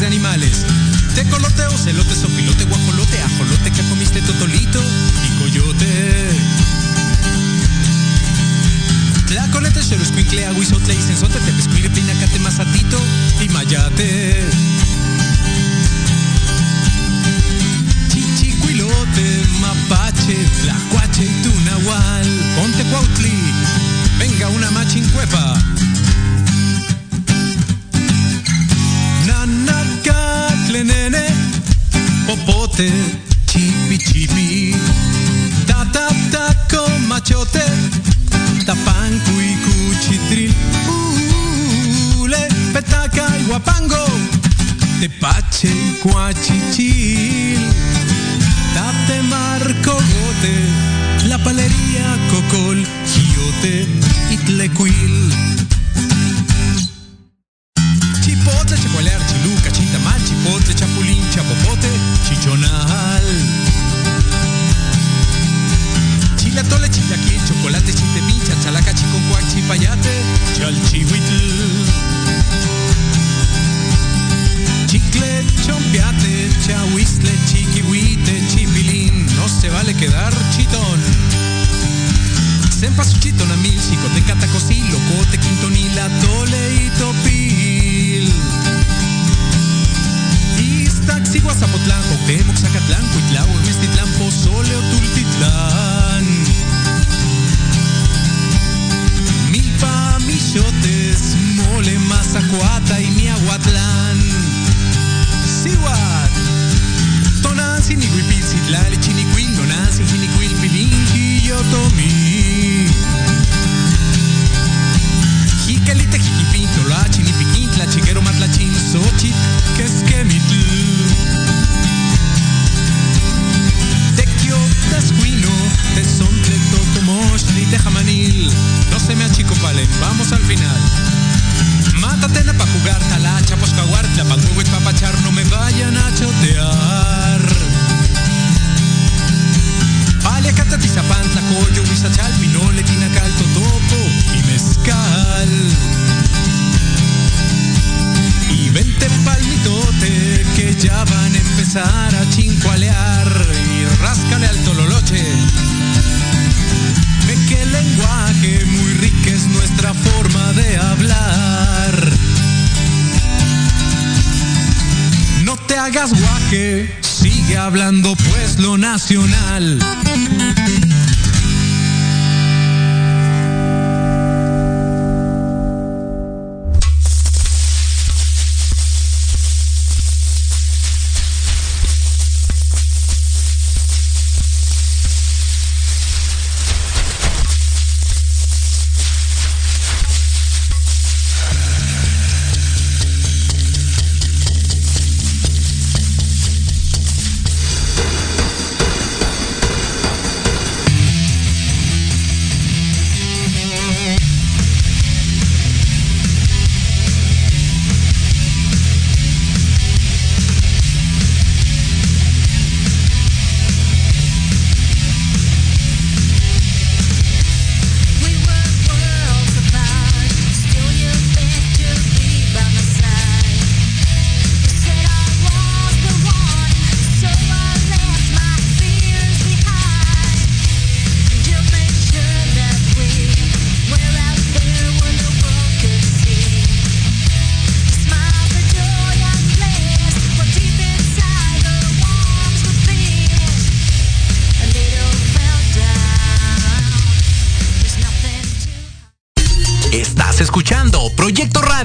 de animales. Tecolote, ocelote, sopilote, guajolote, ajolote que comiste totolito y coyote. Tlacolete, xeroscuincle, aguizotle, isenzote, tepescuire, pinacate, mazatito y mayate. Chichicuilote, mapache, tlacuache tunahual. Ponte cuautli, venga una machincuepa. Nanacatle, nene, popote, chipi chipi. Ta ta taco, machote, tapancu y cuchitril. Ule, petaca y guapango, tepache y cuachichil. Tate marco gote, la palería cocol, giote y se vale quedar chitón. Sempa su chitón a mil, chicote, catacosí, locote, quintonila, tole y topil. Iztaxi, Guazapotlán, Cuauhtémoc, Zacatlán, Cuitlao, Mestitlán, Pozole Tultitlán. Milpa, Michotes, Mole, Mazacuata y Miahuatlán. Sihuat, Tonantzin, Nihuipil, Citlali, Chinicuil,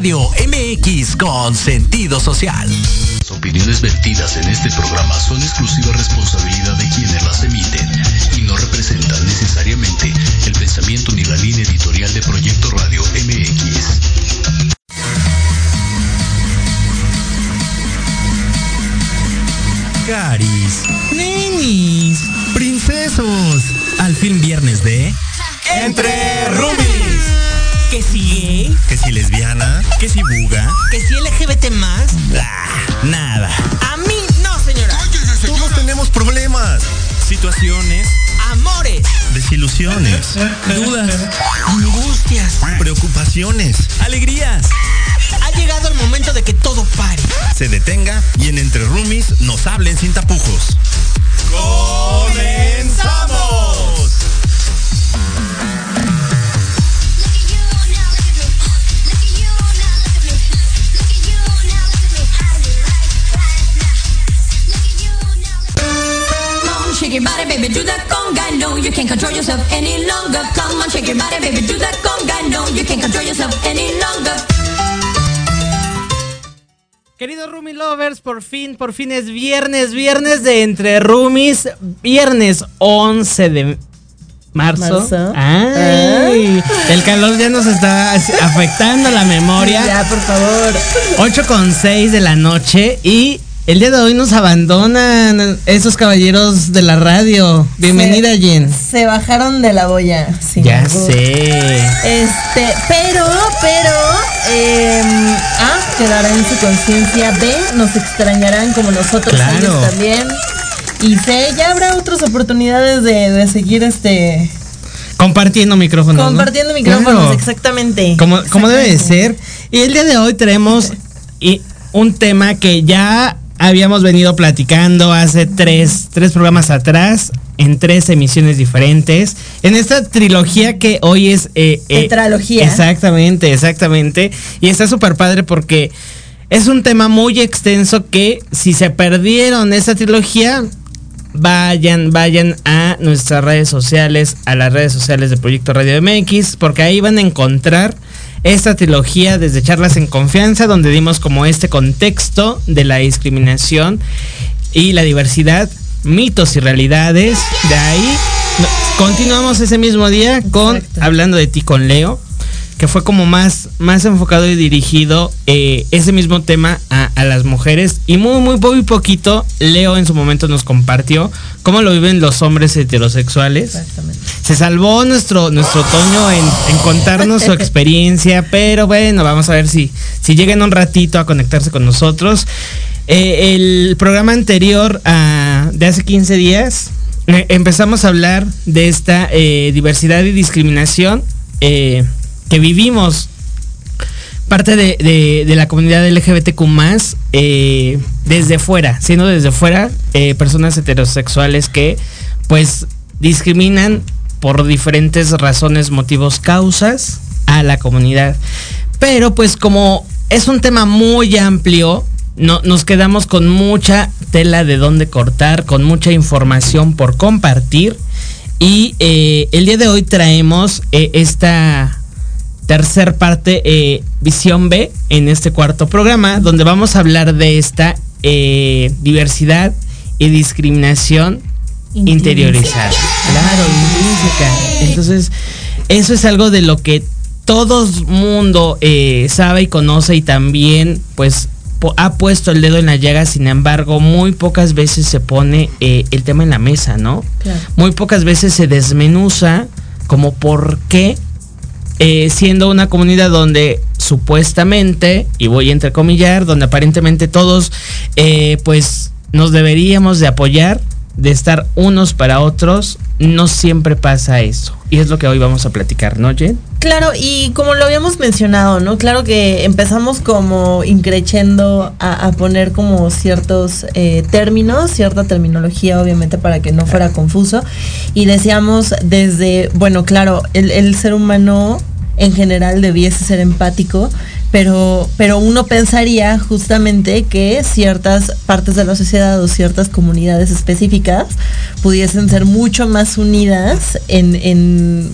Radio MX con sentido social. Las opiniones vertidas en este programa son exclusiva responsabilidad de quienes las emiten y no representan necesariamente el pensamiento ni la línea editorial de Proyecto Radio MX. Caris, nenis, princesos. Al fin viernes de Entre Rubis. Que si gay, Que si lesbiana, que si buga. que si LGBT más. Ah, nada. A mí no, señora. Todos tenemos problemas, situaciones, Amores, desilusiones, dudas, angustias. preocupaciones, alegrías. Ha llegado el momento de que todo pare. se detenga y en Entre Roomies nos hablen sin tapujos. ¡Comenzamos! Shake your body, baby, do that conga. No, you can't control yourself any longer. Come on, shake your body, baby, do that conga. No, you can't control yourself any longer. Queridos Rumi Lovers, por fin, por fin es viernes, viernes de Entre Rumis, viernes 11 de marzo. Marzo. Ay, el calor ya nos está afectando la memoria. Ya, por favor. 8 con 6 de la noche y el día de hoy nos abandonan esos caballeros de la radio. Bienvenida, Jen. Se bajaron de la boya. sin Ya sé. Este, pero, pero, eh, A, quedará en su conciencia. B, nos extrañarán como nosotros Claro. ellos también. Y C, ya habrá otras oportunidades de, de seguir este Compartiendo micrófonos. ¿no? compartiendo micrófonos, Claro. exactamente. Como, como debe de ser. Y el día de hoy tenemos y- un tema que ya habíamos venido platicando hace tres, tres programas atrás, en tres emisiones diferentes. En esta trilogía que hoy es... eh, eh, Tetralogía. Exactamente, exactamente. Y está súper padre porque es un tema muy extenso que si se perdieron esa trilogía, vayan, vayan a nuestras redes sociales, a las redes sociales de Proyecto Radio MX, porque ahí van a encontrar esta trilogía desde charlas en confianza, donde dimos como este contexto de la discriminación y la diversidad, mitos y realidades. De ahí continuamos ese mismo día con Exacto. hablando de ti con Leo que fue como más, más enfocado y dirigido eh, ese mismo tema a, a las mujeres. Y muy, muy, muy poquito, Leo en su momento nos compartió cómo lo viven los hombres heterosexuales. Exactamente. Se salvó nuestro, nuestro Toño en, en contarnos su experiencia, pero bueno, vamos a ver si, si llegan un ratito a conectarse con nosotros. Eh, el programa anterior a- de hace 15 días eh, empezamos a hablar de esta diversidad y discriminación eh, que vivimos parte de, la comunidad LGBTQ eh, desde fuera, siendo desde fuera eh, personas heterosexuales que pues discriminan por diferentes razones, motivos, causas a la comunidad. Pero pues como es un tema muy amplio, no, nos quedamos con mucha tela de dónde cortar, con mucha información por compartir. Y eh, el día de hoy traemos esta tercer parte, eh, Visión B, en este cuarto programa, donde vamos a hablar de esta eh, diversidad y discriminación interiorizada. Claro, intrínseca. Entonces, eso es algo de lo que todo mundo eh, sabe y conoce y también, pues, ha puesto el dedo en la llaga, sin embargo, muy pocas veces se pone eh, el tema en la mesa, ¿no? Claro. Muy pocas veces se desmenuza como por qué eh, siendo una comunidad donde supuestamente, y voy a entrecomillar, donde aparentemente todos eh, pues nos deberíamos de apoyar, de estar unos para otros, no siempre pasa eso. Y es lo que hoy vamos a platicar, ¿no, Jen? Claro, y como lo habíamos mencionado, ¿no? Claro que empezamos como increchendo a, a poner como ciertos eh, términos, cierta terminología, obviamente, para que no fuera confuso. Y decíamos desde, bueno, claro, el, el ser humano en general debiese ser empático, pero, pero uno pensaría justamente que ciertas partes de la sociedad o ciertas comunidades específicas pudiesen ser mucho más unidas en, en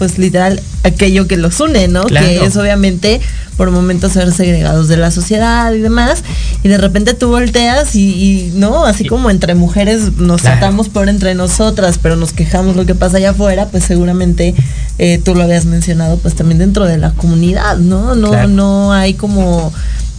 pues literal aquello que los une, ¿no? Claro. Que es obviamente por momentos ser segregados de la sociedad y demás. Y de repente tú volteas y, y, no, así como entre mujeres nos Claro. tratamos por entre nosotras, pero nos quejamos lo que pasa allá afuera, pues seguramente eh, tú lo habías mencionado, pues también dentro de la comunidad, ¿no? No, Claro. no hay como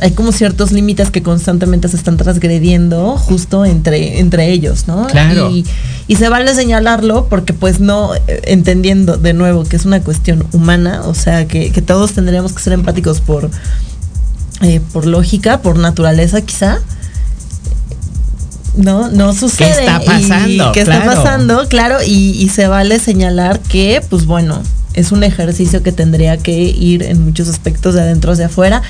hay como ciertos límites que constantemente se están transgrediendo justo entre, entre ellos, ¿no? Claro. Y, y se vale señalarlo porque pues no, eh, entendiendo de nuevo que es una cuestión humana, o sea, que, que todos tendríamos que ser empáticos por, eh, por lógica, por naturaleza quizá. No, no sucede. está y pasando? ¿Qué está pasando? Claro, y, y se vale señalar que, pues bueno, es un ejercicio que tendría que ir en muchos aspectos de adentro hacia afuera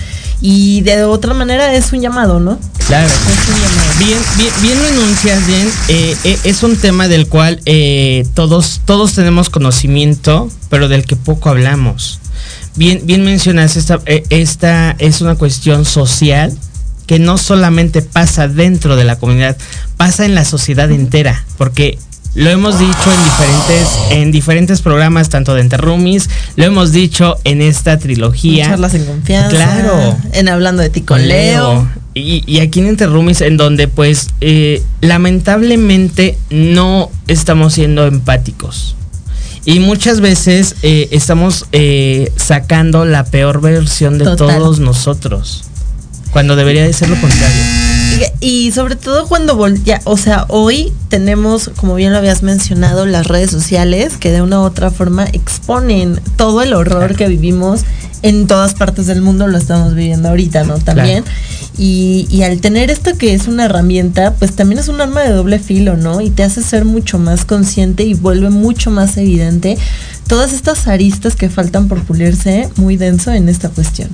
y de otra manera es un llamado, ¿no? Claro. Es un llamado. Bien, bien, bien lo enuncias, bien. Eh, eh, es un tema del cual eh, todos, todos tenemos conocimiento, pero del que poco hablamos. Bien, bien mencionas, esta, eh, esta es una cuestión social que no solamente pasa dentro de la comunidad, pasa en la sociedad entera, porque lo hemos dicho en diferentes, en diferentes programas, tanto de Enterrumis, lo hemos dicho en esta trilogía. Charlas en confianza. Claro. En hablando de ti con Leo. Y, y aquí en Interrumis, en donde pues eh, lamentablemente no estamos siendo empáticos. Y muchas veces eh, estamos eh, sacando la peor versión de Total. todos nosotros. Cuando debería de ser lo contrario. Y, y sobre todo cuando voltea, o sea, hoy tenemos, como bien lo habías mencionado, las redes sociales que de una u otra forma exponen todo el horror que vivimos en todas partes del mundo, lo estamos viviendo ahorita, ¿no? También. Y, y al tener esto que es una herramienta, pues también es un arma de doble filo, ¿no? Y te hace ser mucho más consciente y vuelve mucho más evidente todas estas aristas que faltan por pulirse muy denso en esta cuestión.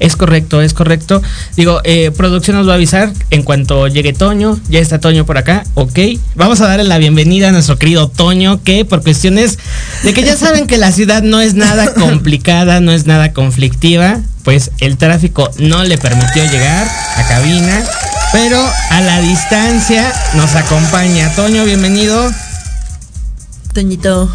Es correcto, es correcto. Digo, eh, producción nos va a avisar en cuanto llegue Toño. Ya está Toño por acá, ok. Vamos a darle la bienvenida a nuestro querido Toño, que por cuestiones de que ya saben que la ciudad no es nada complicada, no es nada conflictiva, pues el tráfico no le permitió llegar a cabina. Pero a la distancia nos acompaña. Toño, bienvenido. Toñito,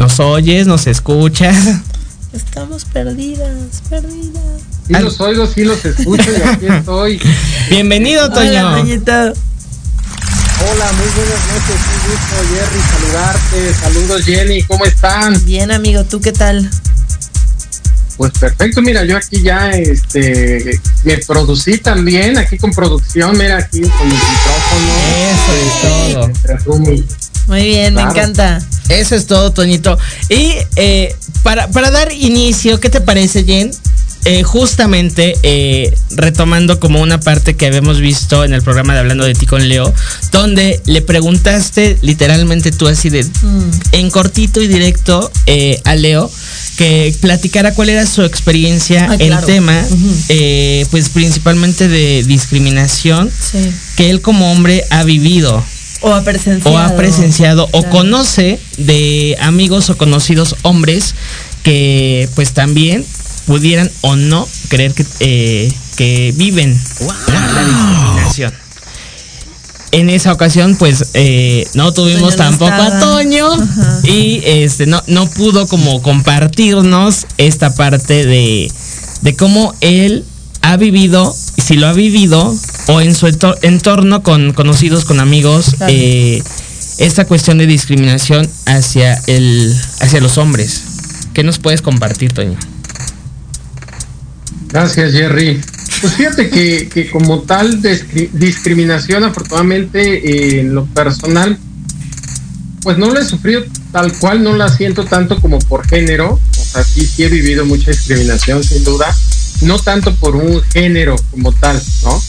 Nos oyes, nos escuchas. estamos perdidas, perdidas. Sí los oigo, sí los escucho y aquí estoy. Bienvenido, Toño. Hola, Toñito. Hola, muy buenas noches, un gusto Jerry saludarte. Saludos Jenny, ¿cómo están? Bien, amigo, ¿tú qué tal? Pues perfecto, mira, yo aquí ya este me producí también, aquí con producción, mira aquí con el micrófono. Eso es todo. Muy bien, Claro. me encanta. Eso es todo, Toñito. Y eh, para, para dar inicio, ¿qué te parece, Jen? Eh, justamente eh, retomando como una parte que habíamos visto en el programa de Hablando de ti con Leo, donde le preguntaste literalmente tú así de Mm. en cortito y directo eh, a Leo que platicara cuál era su experiencia Ah, en claro. tema, eh, pues principalmente de discriminación Sí. que él como hombre ha vivido O ha presenciado. o ha presenciado o conoce de amigos o conocidos hombres que pues también pudieran o no creer que, eh, que viven la, la discriminación. En esa ocasión, pues, eh, no tuvimos Toño no tampoco a. Toño Ajá. y este no, no pudo como compartirnos esta parte de, de cómo él ha vivido, y si lo ha vivido, o en su entor- entorno con conocidos, con amigos, Claro. eh, esta cuestión de discriminación hacia el, hacia los hombres. ¿Qué nos puedes compartir, Toño? Gracias, Jerry. Pues fíjate que, que como tal discri- discriminación, afortunadamente eh, en lo personal, pues no la he sufrido tal cual, no la siento tanto como por género. O sea, sí, sí he vivido mucha discriminación, sin duda. No tanto por un género como tal, ¿no?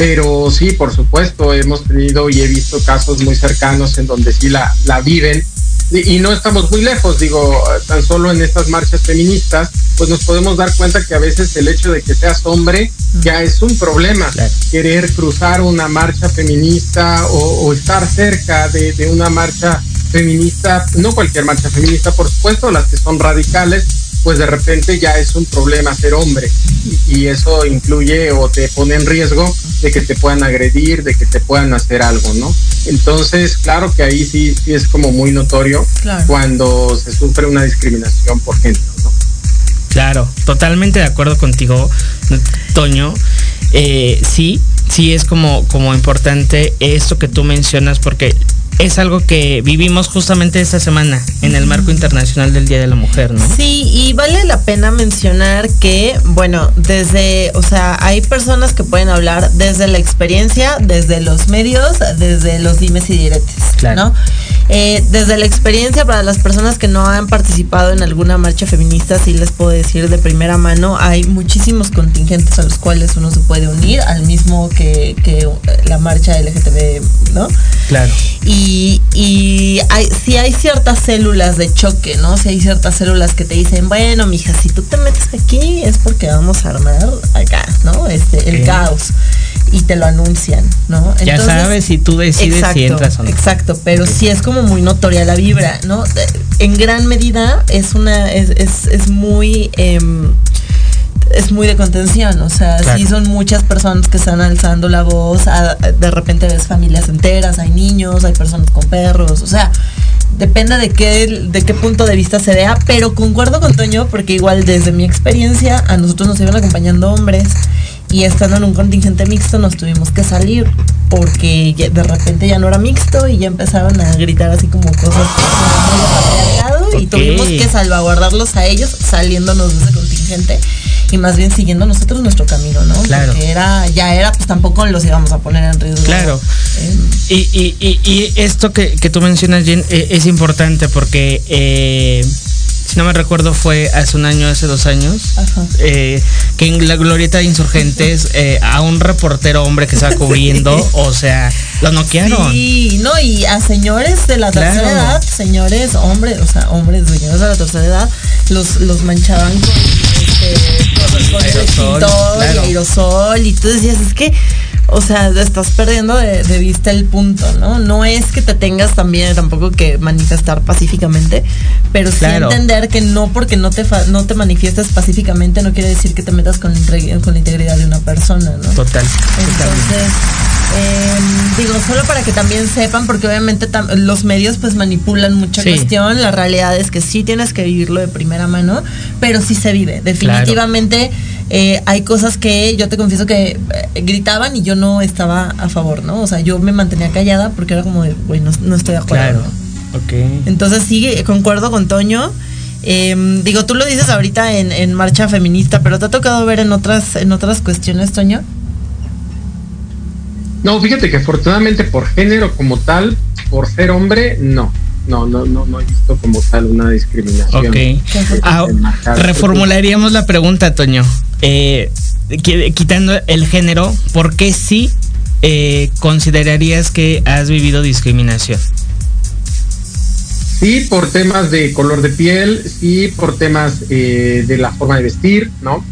Pero sí, por supuesto, hemos tenido y he visto casos muy cercanos en donde sí la, la viven. Y, no estamos muy lejos, digo, tan solo en estas marchas feministas, pues nos podemos dar cuenta que a veces el hecho de que seas hombre ya es un problema. Claro. Querer cruzar una marcha feminista o, o estar cerca de, de una marcha feminista, no cualquier marcha feminista, por supuesto, las que son radicales, pues de repente ya es un problema ser hombre y, y eso incluye o te pone en riesgo de que te puedan agredir, de que te puedan hacer algo, ¿no? Entonces, claro que ahí sí, sí es como muy notorio Claro. cuando se sufre una discriminación por género, ¿no? Claro, totalmente de acuerdo contigo, Toño. Eh, sí, sí es como, como importante esto que tú mencionas porque es algo que vivimos justamente esta semana en el marco internacional del Día de la Mujer, ¿no? Sí, y vale la pena mencionar que, bueno, desde, o sea, hay personas que pueden hablar desde la experiencia, desde los medios, desde los dimes y diretes, Claro. ¿no? Eh, desde la experiencia para las personas que no han participado en alguna marcha feminista, sí les puedo decir de primera mano, hay muchísimos contingentes a los cuales uno se puede unir, al mismo que, que la marcha LGTB, ¿no? Claro. Y, y hay, sí hay ciertas células de choque, ¿no? Si hay ciertas células que te dicen, bueno, mija, si tú te metes aquí es porque vamos a armar acá, ¿no? Este, el caos. Y te lo anuncian, ¿no? Ya sabes si tú decides si entras o no. Exacto, pero sí es como muy notoria la vibra, ¿no? En gran medida es una, es, es, es muy em, es muy de contención, o sea, Claro. sí son muchas personas que están alzando la voz, a- de repente ves familias enteras, hay niños, hay personas con perros, o sea, depende de qué, de qué punto de vista se vea, pero concuerdo con Toño porque igual desde mi experiencia a nosotros nos iban acompañando hombres y estando en un contingente mixto nos tuvimos que salir porque de repente ya no era mixto y ya empezaron a gritar así como cosas muy patriarcado y tuvimos que salvaguardarlos a ellos saliéndonos de ese contingente y más bien siguiendo nosotros nuestro camino, ¿no? Claro. Porque era, ya era, pues tampoco los íbamos a poner en riesgo. Claro. Eh, Y, y, y, y esto que, que tú mencionas, Jen, eh, es importante porque, eh, si no me recuerdo, fue hace un año, hace dos años, Ajá. eh, que en la glorieta de insurgentes a un reportero hombre que estaba cubriendo, o sea, lo noquearon. Sí, no, y a señores de la tercera edad, señores, hombres, o sea, hombres, señores de la tercera edad, los, los manchaban con, con, el Aerosol, extintor claro. y aerosol, y tú decías, es que, o sea, estás perdiendo de, de vista el punto, ¿no? No es que te tengas también tampoco que manifestar pacíficamente, pero sí Claro. entender que no porque no te, fa- no te manifiestes pacíficamente no quiere decir que te metas con, la integri- con la integridad de una persona, ¿no? Total. Entonces, em, digo, solo para que también sepan, porque obviamente los medios pues manipulan mucha Sí. cuestión, la realidad es que sí tienes que vivirlo de primera mano, pero sí se vive. Definitivamente eh, hay cosas que yo te confieso que eh, gritaban y yo no estaba a favor, ¿no? O sea, yo me mantenía callada porque era como de, güey, no, no estoy de acuerdo. Claro. ¿no? Ok. Entonces sí, concuerdo con Toño. Em, digo, tú lo dices ahorita en, en marcha feminista, pero te ha tocado ver en otras, en otras cuestiones, Toño. No, fíjate que afortunadamente por género como tal, por ser hombre, no. No, no, no, no he visto como tal una discriminación. Ok. Ah, reformularíamos la pregunta, Toño. Eh, qui- quitando el género, ¿por qué sí eh, considerarías que has vivido discriminación? Sí, por temas de color de piel, sí, por temas eh, de la forma de vestir, ¿no?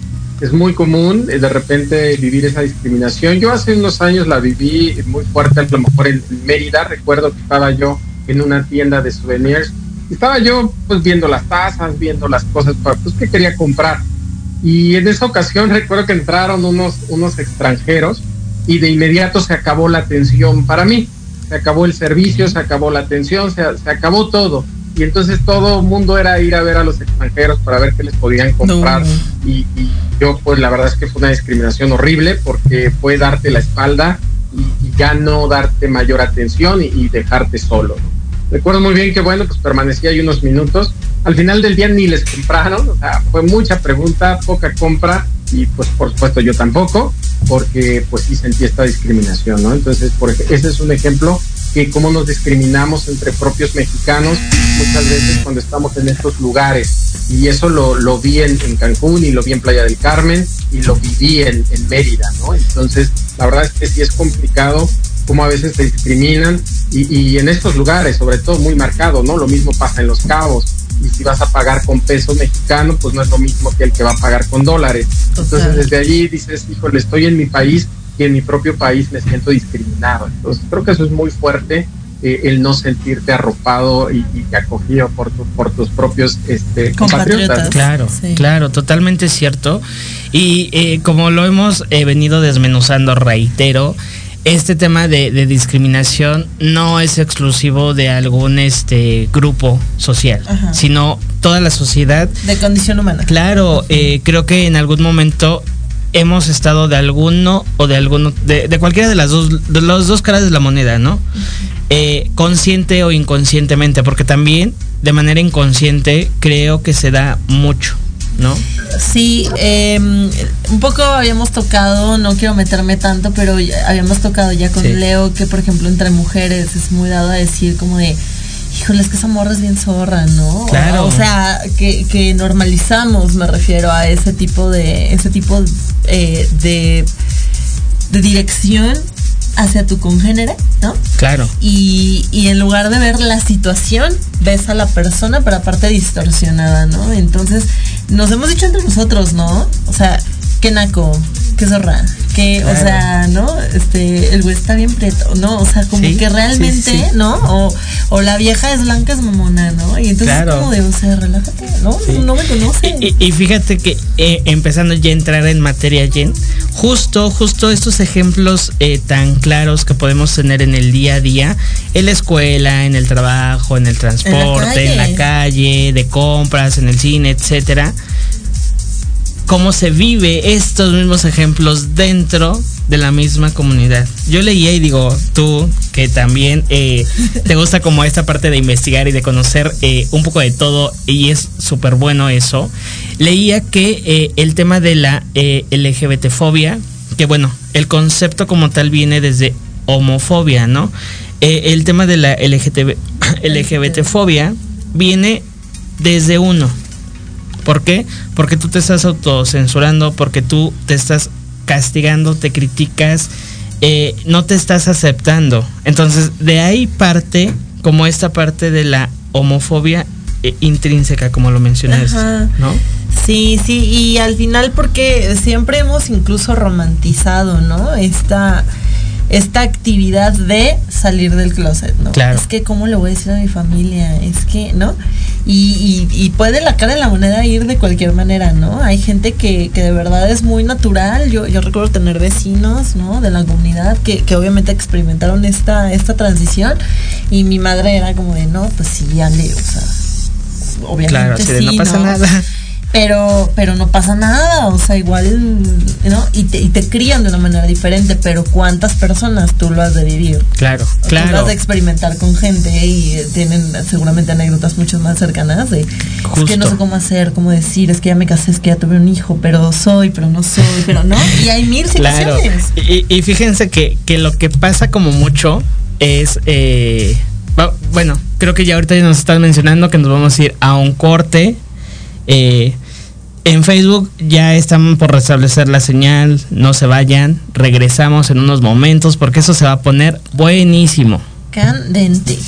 Es muy común eh, de repente vivir esa discriminación. Yo hace unos años la viví muy fuerte, a lo mejor en Mérida. Recuerdo que estaba yo en una tienda de souvenirs estaba yo pues viendo las tazas, viendo las cosas pues que quería comprar. Y en esa ocasión recuerdo que entraron unos, unos extranjeros y de inmediato se acabó la atención para mí. Se acabó el servicio, se acabó la atención, se, se acabó todo. Y entonces todo el mundo era ir a ver a los extranjeros para ver qué les podían comprar. No. Y, y yo pues la verdad es que fue una discriminación horrible porque fue darte la espalda y, y ya no darte mayor atención y, y dejarte solo. ¿no? Recuerdo muy bien que bueno, pues permanecí ahí unos minutos. Al final del día ni les compraron, o sea, fue mucha pregunta, poca compra y pues por supuesto yo tampoco, porque pues sí sentí esta discriminación, ¿no? Entonces, por ese es un ejemplo que cómo nos discriminamos entre propios mexicanos muchas veces cuando estamos en estos lugares. Y eso lo, lo vi en, en Cancún y lo vi en Playa del Carmen y lo viví en, en Mérida, ¿no? Entonces, la verdad es que sí es complicado cómo a veces te discriminan y, y en estos lugares, sobre todo muy marcado, ¿no? Lo mismo pasa en Los Cabos. Y si vas a pagar con peso mexicano, pues no es lo mismo que el que va a pagar con dólares. Entonces, desde allí dices, híjole, estoy en mi país y en mi propio país me siento discriminado. Entonces, creo que eso es muy fuerte, eh, el no sentirte arropado y, y acogido por, tu- por tus propios este, Compatriotas. Claro, Sí. claro, totalmente cierto. Y eh, como lo hemos eh, venido desmenuzando, reitero, este tema de, de discriminación no es exclusivo de algún este grupo social, Ajá. sino toda la sociedad. De condición humana. Claro, eh, creo que en algún momento hemos estado de alguno o de alguno, de, de cualquiera de las dos, de las dos caras de la moneda, ¿no? Eh, consciente o inconscientemente, porque también de manera inconsciente creo que se da mucho, ¿no? Sí, eh, un poco habíamos tocado, no quiero meterme tanto, pero habíamos tocado ya con Sí. Leo que, por ejemplo, entre mujeres es muy dado a decir como de, híjole, es que esa morra es bien zorra, ¿no? Claro. O, sea, que, que normalizamos, me refiero a ese tipo de, ese tipo eh, de, de dirección hacia tu congénere, ¿no? Claro. Y, y en lugar de ver la situación, ves a la persona, pero aparte distorsionada, ¿no? Entonces, nos hemos dicho entre nosotros, ¿no? O sea, qué naco, qué zorra, que, o sea, ¿no? Este, el güey está bien preto, ¿no? O sea, como Sí, que realmente, sí, sí. ¿no? O, o la vieja es blanca, es mamona, ¿no? Y entonces Claro. es como de, o sea, relájate, ¿no? No me conoces. Y, y- fíjate que eh, empezando ya a entrar en materia, Jen, justo, justo estos ejemplos eh, tan claros que podemos tener en el día a día, en la escuela, en el trabajo, en el transporte, en la calle. calle, de compras, en el cine, etcétera. Cómo se vive estos mismos ejemplos dentro de la misma comunidad. Yo leía y digo, tú que también eh, te gusta como esta parte de investigar y de conocer eh, un poco de todo y es súper bueno eso, leía que eh, el tema de la LGBTfobia, que bueno, el concepto como tal viene desde homofobia, ¿no? El tema de la LGTB, LGBTfobia viene desde uno. ¿Por qué? Porque tú te estás autocensurando, porque tú te estás castigando, te criticas, eh, no te estás aceptando. Entonces, de ahí parte como esta parte de la homofobia eh, intrínseca, como lo mencionaste, Ajá. ¿no? Sí, sí, y al final porque siempre hemos incluso romantizado, ¿no? Esta, esta actividad de salir del closet, ¿no? Claro. Es que, ¿cómo le voy a decir a mi familia? Es que, ¿no? Y, y, y puede la cara de la moneda ir de cualquier manera, ¿no? Hay gente que, que de verdad es muy natural. Yo, yo recuerdo tener vecinos, ¿no? De la comunidad que, que obviamente experimentaron esta, esta transición y mi madre era como de, no, pues sí, Ale, o sea, obviamente Claro, así de sí, no pasa nada. Pero pero no pasa nada, o sea, igual, ¿no? Y te, y te crían de una manera diferente, pero ¿cuántas personas tú lo has de vivir? Claro, Tú lo has claro. de experimentar con gente y eh, tienen seguramente anécdotas mucho más cercanas de es que no sé cómo hacer, cómo decir, es que ya me casé, es que ya tuve un hijo, pero soy, pero no soy, pero no. Y hay mil Claro. situaciones. Y, y fíjense que, que lo que pasa como mucho es, eh, bueno, creo que ya ahorita ya nos están mencionando que nos vamos a ir a un corte. Eh, en Facebook ya están por restablecer la señal, no se vayan, regresamos en unos momentos porque eso se va a poner buenísimo. Candente.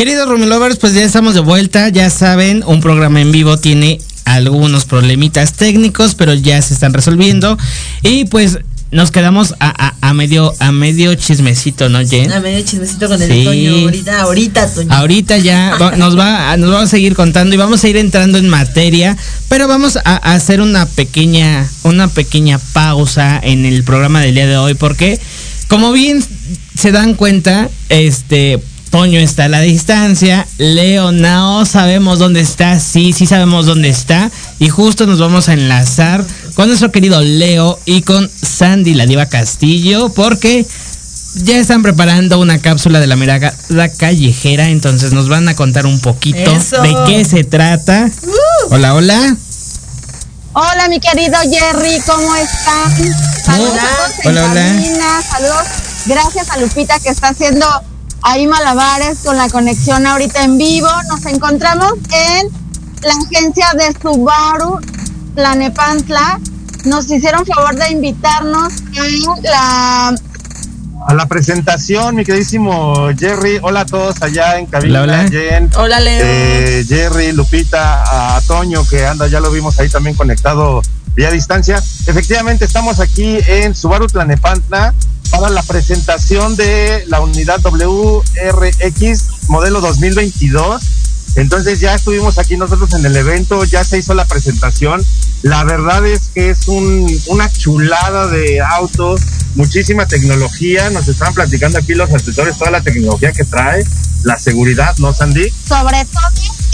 Queridos Rumelovers, pues ya estamos de vuelta. Ya saben, un programa en vivo tiene algunos problemitas técnicos, pero ya se están resolviendo. Y pues nos quedamos a, a- a medio a medio chismecito, ¿no, Jen? A medio chismecito con el Sí. Toño. Ahorita, ahorita, Toño. Ahorita ya va- nos va nos vamos a seguir contando y vamos a ir entrando en materia, pero vamos a, a hacer una pequeña una pequeña pausa en el programa del día de hoy porque como bien se dan cuenta, este Toño está a la distancia, Leo no sabemos dónde está, sí, sí sabemos dónde está y justo nos vamos a enlazar con nuestro querido Leo y con Sandy la diva Castillo porque ya están preparando una cápsula de la mirada callejera, entonces nos van a contar un poquito Eso. de qué se trata. Hola, hola. Hola, mi querido Jerry, ¿cómo están? Saludos Hola. a todos en Hola, hola. cabina, saludos. Gracias a Lupita que está haciendo ahí malabares con la conexión ahorita en vivo. Nos encontramos en la agencia de Subaru Planepantla. Nos hicieron favor de invitarnos a la a la presentación, mi queridísimo Jerry. Hola a todos allá en cabina. Hola, hola. Jen, Hola, Leo. eh, Jerry, Lupita, a Toño, que anda, ya lo vimos ahí también conectado vía distancia. Efectivamente, estamos aquí en Subaru Tlanepantla para la presentación de la unidad WRX modelo 2022. Entonces ya estuvimos aquí nosotros en el evento, ya se hizo la presentación. La verdad es que es un, una chulada de auto, muchísima tecnología. Nos estaban platicando aquí los asesores toda la tecnología que trae, la seguridad, ¿no, Sandy? sobre todo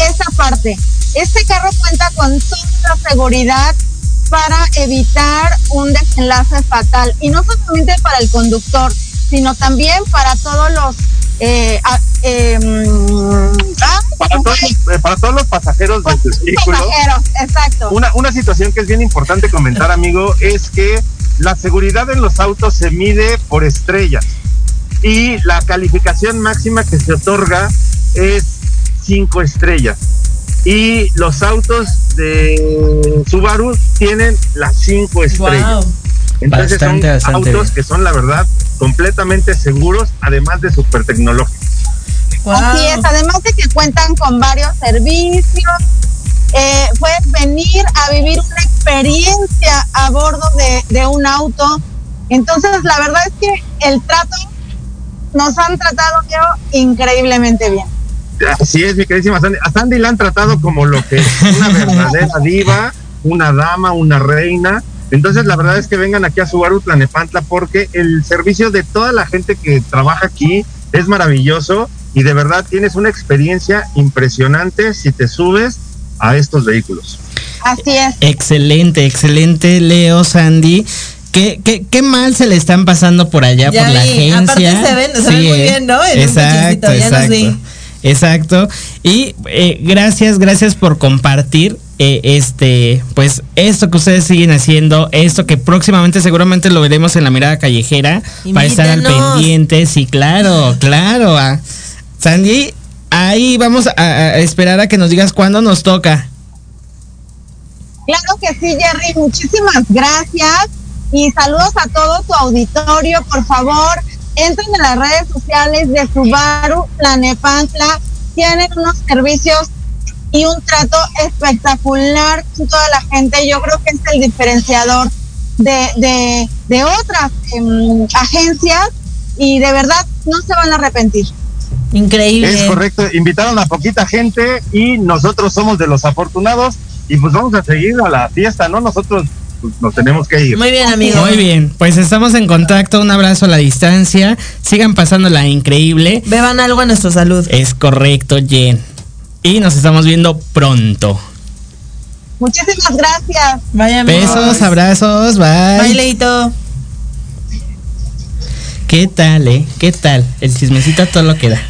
esa parte. Este carro cuenta con toda la seguridad para evitar un desenlace fatal y no solamente para el conductor, sino también para todos los eh, mm, ah, Para todos, eh, para todos los pasajeros de tu vehículo. pasajeros, exacto. Una, una situación que es bien importante comentar, amigo, es que la seguridad en los autos se mide por estrellas y la calificación máxima que se otorga es cinco estrellas. Y los autos de Subaru tienen las cinco estrellas. Wow. Entonces Bastante, son bastante autos bien. que son, la verdad, completamente seguros, además de súper tecnológicos. Así es, además de que cuentan con varios servicios, eh, puedes venir a vivir una experiencia a bordo de, de un auto. Entonces, la verdad es que el trato nos han tratado Leo, increíblemente bien. Así es, mi queridísima Sandy. A Sandy la han tratado como lo que es una verdadera diva, una dama, una reina. Entonces, la verdad es que vengan aquí a Subaru Tlanepantla porque el servicio de toda la gente que trabaja aquí es maravilloso y de verdad tienes una experiencia impresionante si te subes a estos vehículos. Así es. Excelente, excelente, Leo, Sandy. ¿Qué, qué, qué mal se le están pasando por allá Ya por la vi, agencia? aparte se ven- se ven muy bien, ¿no? En exacto, cochecito, ya los exacto. vi. Exacto. Y eh, gracias, gracias por compartir eh, este, pues esto que ustedes siguen haciendo, esto que próximamente seguramente lo veremos en la mirada callejera para estar al pendiente. Sí, claro, claro. ah. Sandy, ahí vamos a, a esperar a que nos digas cuándo nos toca. Claro que sí, Jerry, muchísimas gracias y saludos a todo tu auditorio. Por favor, entren en las redes sociales de Subaru Planepantla. Tienen unos servicios y un trato espectacular con toda la gente. Yo creo que es el diferenciador de, de, de otras em, agencias y de verdad no se van a arrepentir. Increíble. Es correcto, invitaron a poquita gente y nosotros somos de los afortunados y pues vamos a seguir a la fiesta, ¿no? Nosotros pues, nos tenemos que ir. Muy bien, amigo. Muy bien, pues estamos en contacto, un abrazo a la distancia, sigan pasándola increíble. Beban algo a nuestra salud. Es correcto, Jen. Y nos estamos viendo pronto. Muchísimas gracias. Vaya, amigos. Besos, abrazos, bye. Bye, Leito. ¿Qué tal, eh? ¿Qué tal? El chismecito a todo lo que da.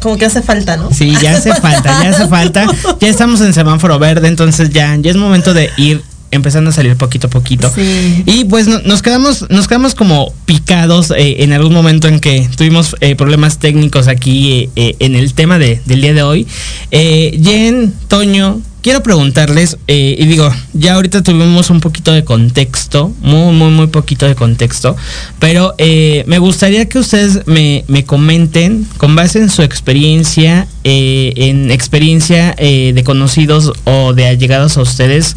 Como que hace falta, ¿no? Sí, ya hace falta, ya hace falta. Ya estamos en semáforo verde, entonces ya, ya es momento de ir empezando a salir poquito a poquito. Sí. Y pues no- nos quedamos, nos quedamos como picados eh, en algún momento en que tuvimos eh, problemas técnicos aquí eh, en el tema de- del día de hoy. Jen, Toño, quiero preguntarles, eh, y digo, ya ahorita tuvimos un poquito de contexto, muy, muy, muy poquito de contexto, pero eh, me gustaría que ustedes me, me comenten, con base en su experiencia, eh, en experiencia de conocidos o de allegados a ustedes,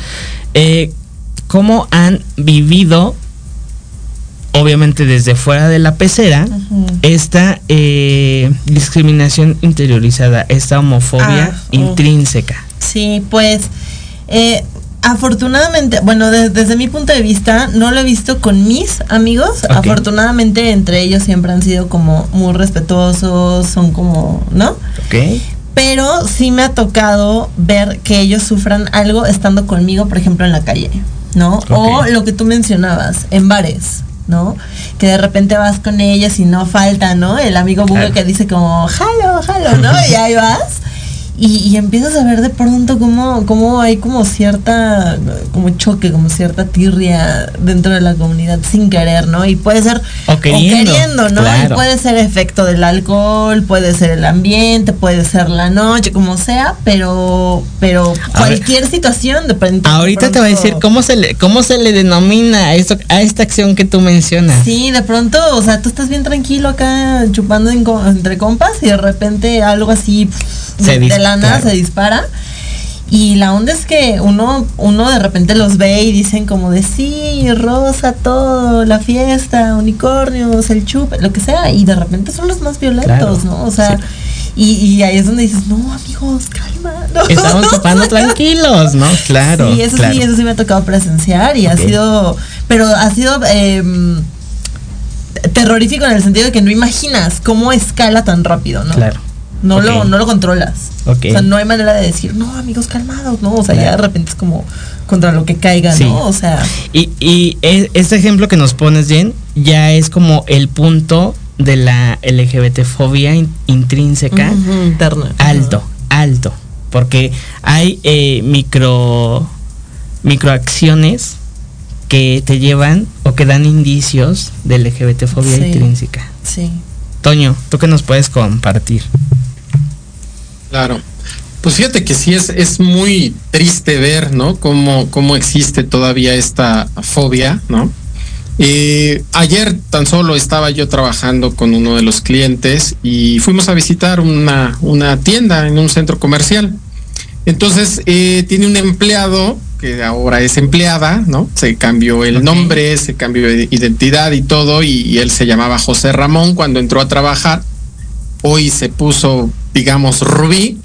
eh, cómo han vivido, obviamente desde fuera de la pecera, esta eh, discriminación interiorizada, esta homofobia Ah, oh. intrínseca. Sí, pues eh, afortunadamente, bueno, de- desde mi punto de vista, no lo he visto con mis amigos. Afortunadamente, entre ellos siempre han sido como muy respetuosos, son como, ¿no? ¿Ok? Pero sí me ha tocado ver que ellos sufran algo estando conmigo, por ejemplo, en la calle, ¿no? O lo que tú mencionabas, en bares. ¿no? Que de repente vas con ellas y no falta, ¿no? El amigo bugue Claro. que dice como, jalo, jalo, ¿no? Y ahí vas. Y, y empiezas a ver de pronto cómo, cómo hay como cierta, como choque, como cierta tirria dentro de la comunidad sin querer, ¿no? Y puede ser O queriendo, ¿no? claro. Y puede ser efecto del alcohol, puede ser el ambiente, puede ser la noche, como sea, pero, pero cualquier situación de pronto. Ahorita te voy a decir cómo se le, cómo se le denomina a esto, a esta acción que tú mencionas. Sí, de pronto, o sea, tú estás bien tranquilo acá chupando en entre compas y de repente algo así pff, Se de, la nada se dispara. Y la onda es que uno, uno de repente los ve y dicen como de sí, rosa, todo, la fiesta, unicornios, el chupe, lo que sea, y de repente son los más violentos, Claro, ¿no? O sea, y, y ahí es donde dices, no, amigos, calma. ¿no? Estamos chupando tranquilos, ¿no? Claro. Sí, eso claro. sí, eso sí me ha tocado presenciar y ha sido, pero ha sido em, terrorífico en el sentido de que no imaginas cómo escala tan rápido, ¿no? Claro. No, lo, no lo controlas. Ok. O sea, no hay manera de decir, no, amigos, calmados, ¿no? O sea, ya de repente es como contra lo que caiga, Sí. ¿no? O sea, Y, y este ejemplo que nos pones, Jen, ya es como el punto de la LGBT-fobia in- intrínseca interna. alto, alto. Porque hay eh, micro microacciones que te llevan o que dan indicios de LGBT-fobia Sí. intrínseca. Sí. Toño, ¿tú qué nos puedes compartir? Claro. Pues fíjate que sí es, es muy triste ver, ¿no? Cómo, cómo existe todavía esta fobia, ¿no? Eh, ayer tan solo estaba yo trabajando con uno de los clientes y fuimos a visitar una, una tienda en un centro comercial. Entonces, eh, tiene un empleado que ahora es empleada, ¿no? Se cambió el nombre, se cambió de identidad y todo, y, y él se llamaba José Ramón cuando entró a trabajar. Hoy se puso, digamos, Rubí.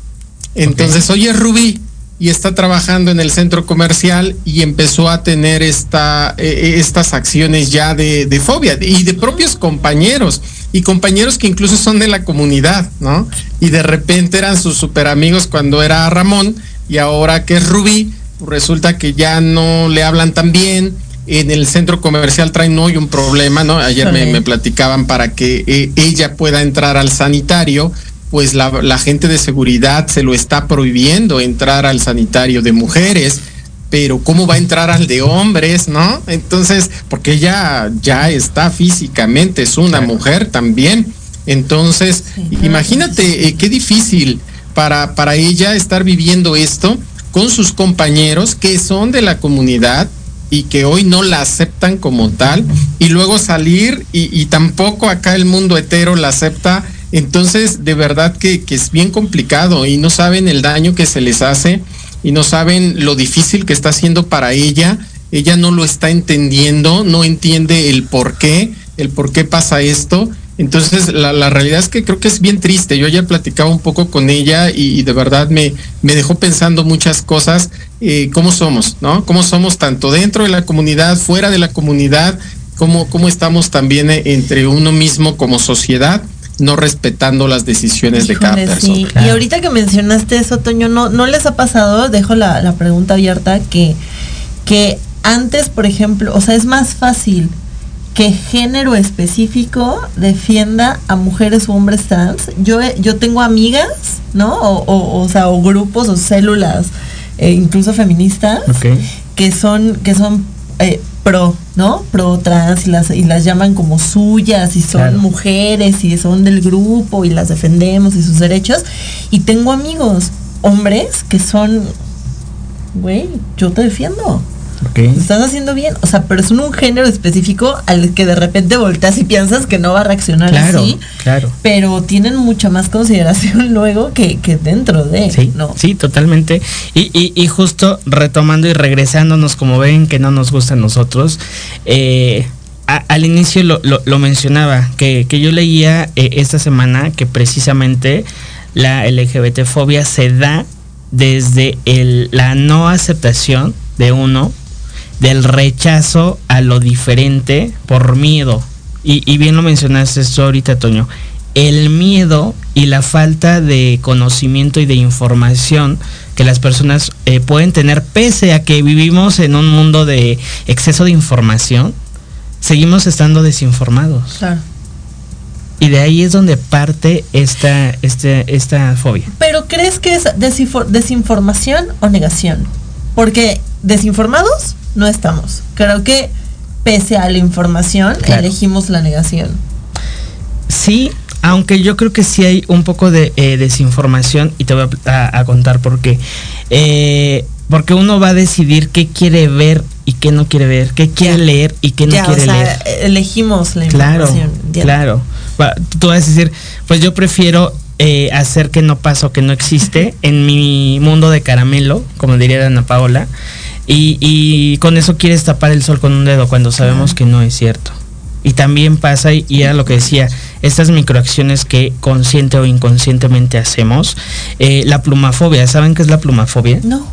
Entonces, hoy es Rubí y está trabajando en el centro comercial y empezó a tener esta, eh, estas acciones ya de, de fobia y de propios compañeros y compañeros que incluso son de la comunidad, ¿no? Y de repente eran sus super amigos cuando era Ramón y ahora que es Rubí, pues resulta que ya no le hablan tan bien. En el centro comercial traen hoy un problema, ¿no? Ayer me platicaban para que eh, ella pueda entrar al sanitario, pues la, la gente de seguridad se lo está prohibiendo entrar al sanitario de mujeres, pero ¿cómo va a entrar al de hombres, no? Entonces, porque ella ya está físicamente, es una mujer también. Entonces, Sí. imagínate eh, qué difícil para, para ella estar viviendo esto con sus compañeros que son de la comunidad y que hoy no la aceptan como tal y luego salir y, y tampoco acá el mundo hetero la acepta. Entonces, de verdad que, es bien complicado y no saben el daño que se les hace y no saben lo difícil que está haciendo para ella. Ella no lo está entendiendo, no entiende el por qué, el por qué pasa esto. Entonces, la, realidad es que creo que es bien triste. Yo ayer platicaba un poco con ella y, y de verdad me, me dejó pensando muchas cosas, eh, cómo somos, ¿no? Cómo somos tanto dentro de la comunidad, fuera de la comunidad, cómo, cómo estamos también eh, entre uno mismo como sociedad, no respetando las decisiones de cada persona. sí. Claro. Y ahorita que mencionaste eso, Toño, ¿no, no les ha pasado? Dejo la, la pregunta abierta que, que antes, por ejemplo, o sea, es más fácil que género específico defienda a mujeres o hombres trans. Yo, he- yo tengo amigas, ¿no? O, o, o sea, o grupos o células, eh, incluso feministas, que son, que son eh, pro, ¿no? Pro trans y las, y las llaman como suyas y son Claro. mujeres y son del grupo y las defendemos y sus derechos. Y tengo amigos, hombres, que son, güey, yo te defiendo. Lo estás haciendo bien. O sea, pero es un, género específico al que de repente volteas y piensas que no va a reaccionar Claro, así. claro. Pero tienen mucha más consideración luego que, que dentro de. Sí, ¿no? sí, totalmente. Y, y, y justo retomando y regresándonos, como ven que no nos gusta a nosotros, eh, a- al inicio lo, lo- lo mencionaba, que, que yo leía eh, esta semana que precisamente la LGBT-fobia se da desde el, la no aceptación de uno, del rechazo a lo diferente por miedo. Y, y bien lo mencionaste esto ahorita, Toño. El miedo y la falta de conocimiento y de información que las personas eh, pueden tener, pese a que vivimos en un mundo de exceso de información, seguimos estando desinformados. Claro. Y de ahí es donde parte esta, este, esta fobia. Pero ¿crees que es desinfor- desinformación o negación? Porque desinformados no estamos. Creo que pese a la información, Claro. elegimos la negación. Sí, aunque yo creo que sí hay un poco de eh, desinformación y te voy a, contar por qué. Eh, porque uno va a decidir qué quiere ver y qué no quiere ver, qué quiere Ya. leer y qué no ya, quiere o sea, leer. elegimos la Claro, información. ya. claro. Va, tú vas a decir, pues yo prefiero eh, hacer que no pasa o que no existe en mi mundo de caramelo, como diría Ana Paola, y, y con eso quieres tapar el sol con un dedo cuando sabemos que no es cierto. Y también pasa, y, y era lo que decía, estas microacciones que consciente o inconscientemente hacemos, eh, la plumafobia, ¿saben qué es la plumafobia? No.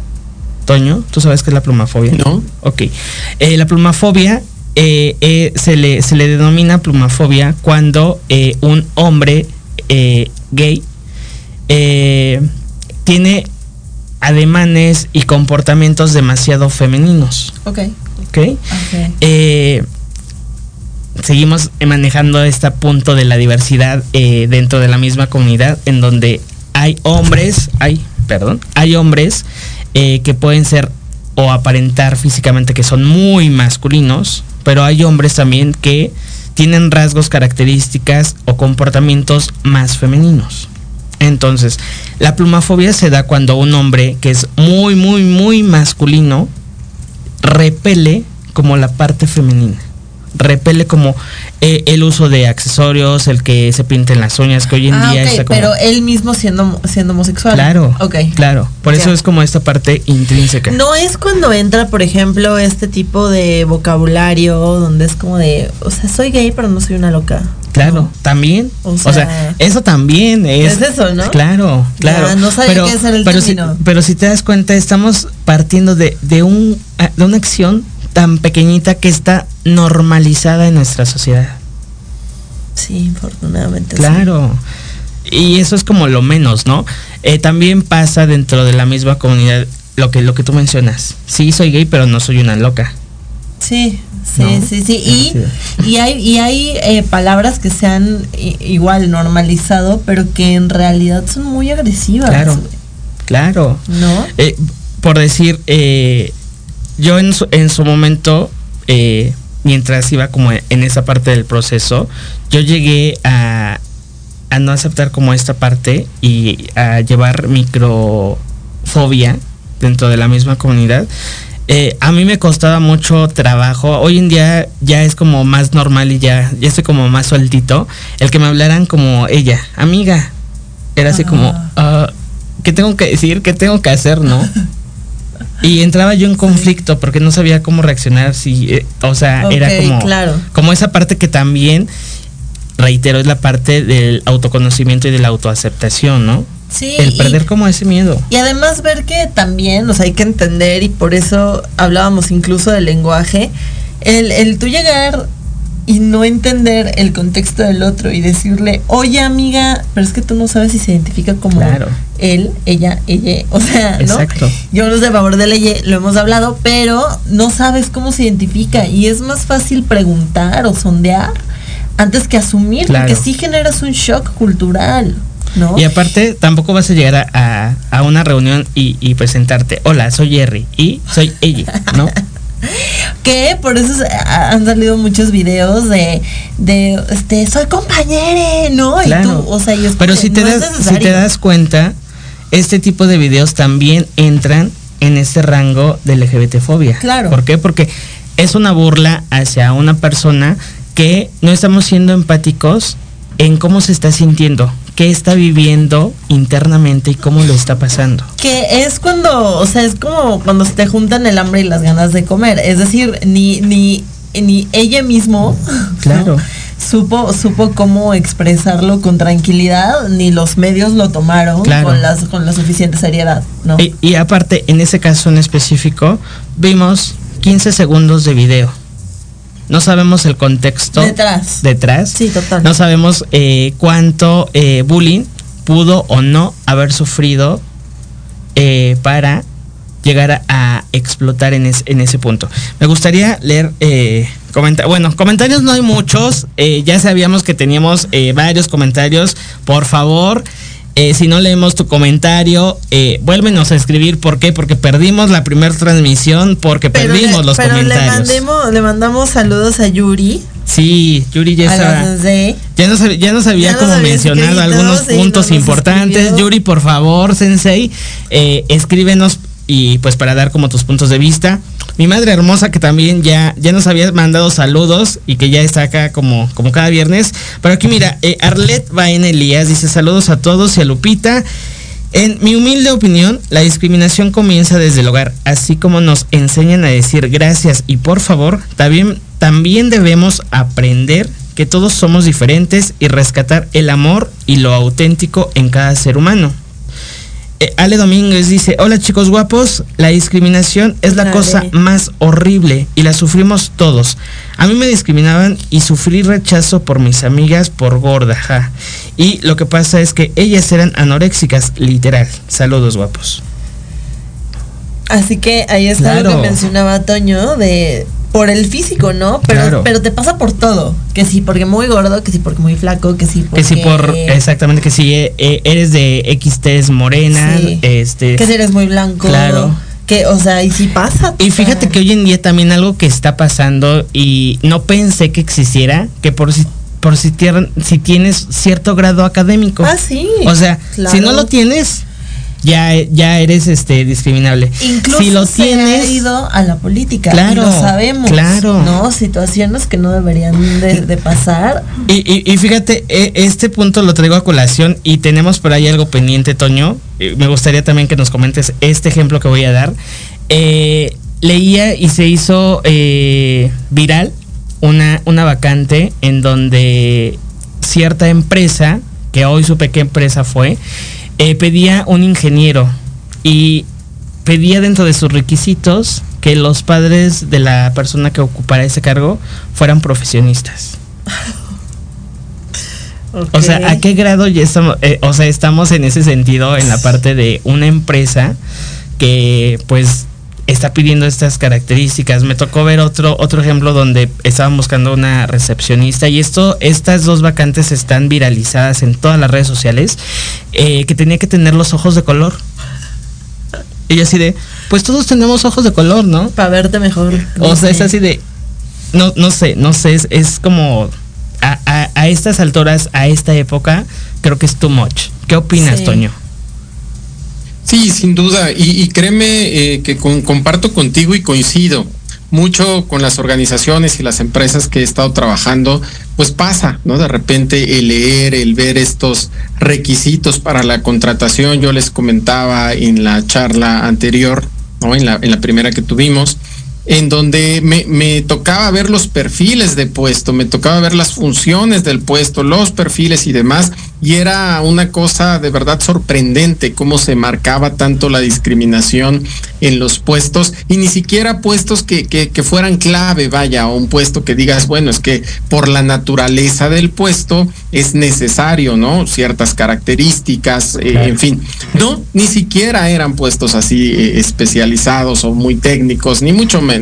Toño, ¿tú sabes qué es la plumafobia? No. Ok. Eh, la plumafobia eh, eh, se, le, se le denomina plumafobia cuando eh, un hombre eh, gay eh, tiene ademanes y comportamientos demasiado femeninos. Ok. ¿Ok? ok. Eh, seguimos manejando este punto de la diversidad eh, dentro de la misma comunidad en donde hay hombres, hay, perdón, hay hombres eh, que pueden ser o aparentar físicamente que son muy masculinos, pero hay hombres también que tienen rasgos, características o comportamientos más femeninos. Entonces, la plumafobia se da cuando un hombre que es muy, muy, muy masculino repele como la parte femenina. Repele como eh, el uso de accesorios, el que se pinten las uñas, que hoy en Ah, día ok, está como... pero él mismo siendo, siendo homosexual. Claro, Ok. claro. Por eso es como esta parte intrínseca. No es cuando entra, por ejemplo, este tipo de vocabulario donde es como de, o sea, soy gay, pero no soy una loca. Claro, también. O O sea, eso también es. es eso, ¿no? Claro, claro. Ya, no sabía qué era el pero si, pero si te das cuenta, estamos partiendo de, de, un, ah, de una acción tan pequeñita que está normalizada en nuestra sociedad. Sí, afortunadamente. sí. Claro. Y eso es como lo menos, ¿no? Eh, también pasa dentro de la misma comunidad lo que, lo que tú mencionas. Sí, soy gay, pero no soy una loca. Sí, sí, ¿No? sí, sí. Y, y hay, y hay eh, palabras que se han igual normalizado, pero que en realidad son muy agresivas. Claro. Claro. ¿No? Eh, por decir, eh, yo en su, en su momento, eh, mientras iba como en esa parte del proceso, yo llegué a, a no aceptar como esta parte y a llevar microfobia dentro de la misma comunidad. Eh, a mí me costaba mucho trabajo. Hoy en día ya es como más normal y ya, ya estoy como más sueltito. El que me hablaran como ella, amiga. Era así como, ah, ¿qué tengo que decir? ¿Qué tengo que hacer? ¿No? Y entraba yo en conflicto porque no sabía cómo reaccionar. Si, eh, o sea, era como, claro. como esa parte que también, reitero, es la parte del autoconocimiento y de la autoaceptación, ¿no? Sí. El y- perder como ese miedo. Y además ver que también, o sea, hay que entender y por eso hablábamos incluso del lenguaje, el, el tú llegar y no entender el contexto del otro y decirle, oye amiga, pero es que tú no sabes si se identifica como Claro. él, ella, ella, o sea, ¿no? Exacto. Yo no sé favor de ley, lo hemos hablado, pero no sabes cómo se identifica y es más fácil preguntar o sondear antes que asumir, Claro. porque sí generas un shock cultural, ¿no? Y aparte, tampoco vas a llegar a, a- a una reunión y, y presentarte, hola, soy Jerry y soy ella, ¿no? que por eso han salido muchos videos de, de este, soy compañere, ¿no? Y Claro. tú, o sea, y Pero si te, no das, si te das cuenta, este tipo de videos también entran en este rango de LGBTfobia. Claro. ¿Por qué? Porque es una burla hacia una persona que no estamos siendo empáticos en cómo se está sintiendo, qué está viviendo internamente y cómo lo está pasando. Que es cuando, o sea, es como cuando se te juntan el hambre y las ganas de comer. Es decir, ni, ni, ni ella mismo Claro. ¿no? supo, supo cómo expresarlo con tranquilidad, ni los medios lo tomaron Claro. con, las, con la suficiente seriedad, ¿no? Y, y aparte, en ese caso en específico, vimos 15 segundos de video. No sabemos el contexto Detrás. detrás. Sí, total. No sabemos eh, cuánto eh, bullying pudo o no haber sufrido eh, para llegar a, a explotar en, es- en ese punto. Me gustaría leer eh, comenta bueno, comentarios no hay muchos, eh, ya sabíamos que teníamos eh, varios comentarios, por favor. Eh, si no leemos tu comentario, eh, vuélvenos a escribir. ¿Por qué? Porque perdimos la primera transmisión, porque Pero perdimos le, los pero le, comentarios. mandemos, le mandamos saludos a Yuri, Sí, Yuri ya estaba. Ya nos, ya nos había Ya como mencionado algunos sí, puntos importantes. escribió. Yuri, por favor, Sensei, eh, escríbenos y pues para dar como tus puntos de vista. Mi madre hermosa que también ya, ya nos había mandado saludos y que ya está acá como, como cada viernes. Pero aquí mira, eh, Arlet Baen Elías dice saludos a todos y a Lupita. En mi humilde opinión, la discriminación comienza desde el hogar, así como nos enseñan a decir gracias y por favor, también, también debemos aprender que todos somos diferentes y rescatar el amor y lo auténtico en cada ser humano. Eh, Ale Domínguez dice, hola chicos guapos, la discriminación es la Ale. cosa más horrible y la sufrimos todos. A mí me discriminaban y sufrí rechazo por mis amigas por gorda, ja. Y lo que pasa es que ellas eran anoréxicas, literal. Saludos guapos. Así que ahí está lo Claro. que mencionaba Toño de por el físico, ¿no? Pero, Claro. pero te pasa por todo. Que sí porque muy gordo, que sí porque muy flaco, que sí porque... Que si por, exactamente, que si eh, eh, eres de XT morena, Sí. este... Que si eres muy blanco. Claro. Que, o sea, y sí pasa. Y fíjate que hoy en día también algo que está pasando y no pensé que existiera, que por si por si, tier- si tienes cierto grado académico. Ah, sí. O sea, Claro. si no lo tienes, ya, ya eres este discriminable. Incluso si lo se tienes, ha ido a la política. Claro, y lo sabemos. claro. ¿No? Situaciones que no deberían de, de pasar. Y, y- y fíjate, e- este punto lo traigo a colación y tenemos por ahí algo pendiente, Toño. Eh, Me gustaría también que nos comentes este ejemplo que voy a dar. Eh, leía y se hizo eh, viral una, una vacante en donde cierta empresa, que hoy supe qué empresa fue, eh, pedía un ingeniero y pedía dentro de sus requisitos que los padres de la persona que ocupara ese cargo fueran profesionistas. O sea, ¿a qué grado ya estamos? eh, o sea, estamos en ese sentido en la parte de una empresa que pues está pidiendo estas características. Me tocó ver otro otro ejemplo donde estaban buscando una recepcionista y esto estas dos vacantes están viralizadas en todas las redes sociales eh, que tenía que tener los ojos de color. Y yo así de, pues todos tenemos ojos de color, ¿no? Para verte mejor. O sea, es Sí. así de. No, no sé, no sé, es, es como. A, a- a estas alturas, a esta época, creo que es too much. ¿Qué opinas, Sí. Toño? Sí, sin duda. Y, créeme eh, que comparto contigo y coincido mucho con las organizaciones y las empresas que he estado trabajando, pues pasa, ¿no? De repente el leer, el ver estos requisitos para la contratación, yo les comentaba en la charla anterior, ¿no? En la primera que tuvimos, en donde me, me tocaba ver los perfiles de puesto, me tocaba ver las funciones del puesto, los perfiles y demás, y era una cosa de verdad sorprendente cómo se marcaba tanto la discriminación en los puestos y ni siquiera puestos que, que, que fueran clave, vaya, o un puesto que digas, bueno, es que por la naturaleza del puesto es necesario, ¿no? Ciertas características, eh, en fin. No, ni siquiera eran puestos así eh, especializados o muy técnicos, ni mucho menos.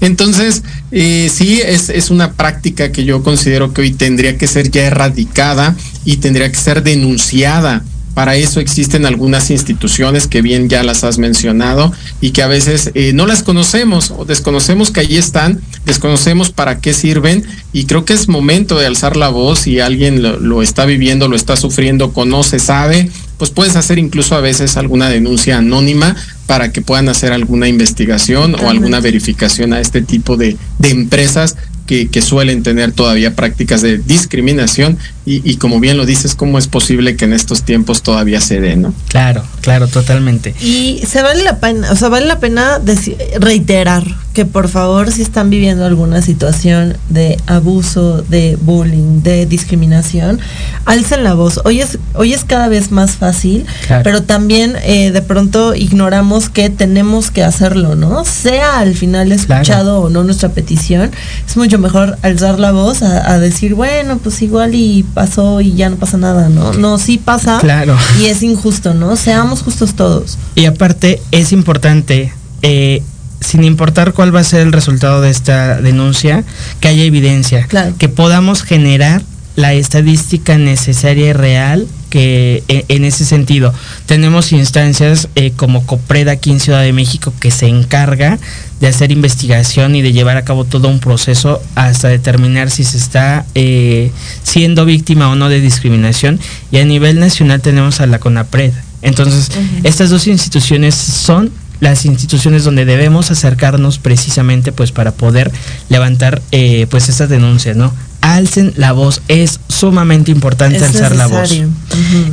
Entonces, eh, sí, es, es una práctica que yo considero que hoy tendría que ser ya erradicada y tendría que ser denunciada. Para eso existen algunas instituciones que bien ya las has mencionado y que a veces eh, no las conocemos o desconocemos que allí están, desconocemos para qué sirven y creo que es momento de alzar la voz si alguien lo, lo está viviendo, lo está sufriendo, conoce, sabe, pues puedes hacer incluso a veces alguna denuncia anónima para que puedan hacer alguna investigación o alguna verificación a este tipo de, de empresas que, que suelen tener todavía prácticas de discriminación y, y como bien lo dices, ¿cómo es posible que en estos tiempos todavía se dé, no? Claro, claro, totalmente. Y se vale la pena, o sea, vale la pena deci- reiterar que por favor si están viviendo alguna situación de abuso, de bullying, de discriminación, alcen la voz. Hoy es, hoy es cada vez más fácil, Claro. pero también eh, de pronto ignoramos que tenemos que hacerlo, ¿no? Sea al final escuchado o no nuestra petición, es mucho mejor alzar la voz a, a decir, bueno, pues igual y pasó y ya no pasa nada, ¿no? No, sí pasa Claro. y es injusto, ¿no? Seamos justos todos. Y aparte es importante, eh, sin importar cuál va a ser el resultado de esta denuncia, que haya evidencia, Claro. que podamos generar la estadística necesaria y real que e- en ese sentido tenemos instancias eh, como Copreda aquí en Ciudad de México que se encarga de hacer investigación y de llevar a cabo todo un proceso hasta determinar si se está eh, siendo víctima o no de discriminación. Y a nivel nacional tenemos a la CONAPRED. Entonces estas dos instituciones son las instituciones donde debemos acercarnos precisamente pues para poder levantar eh, pues estas denuncias no alcen la voz es sumamente importante Es alzar la voz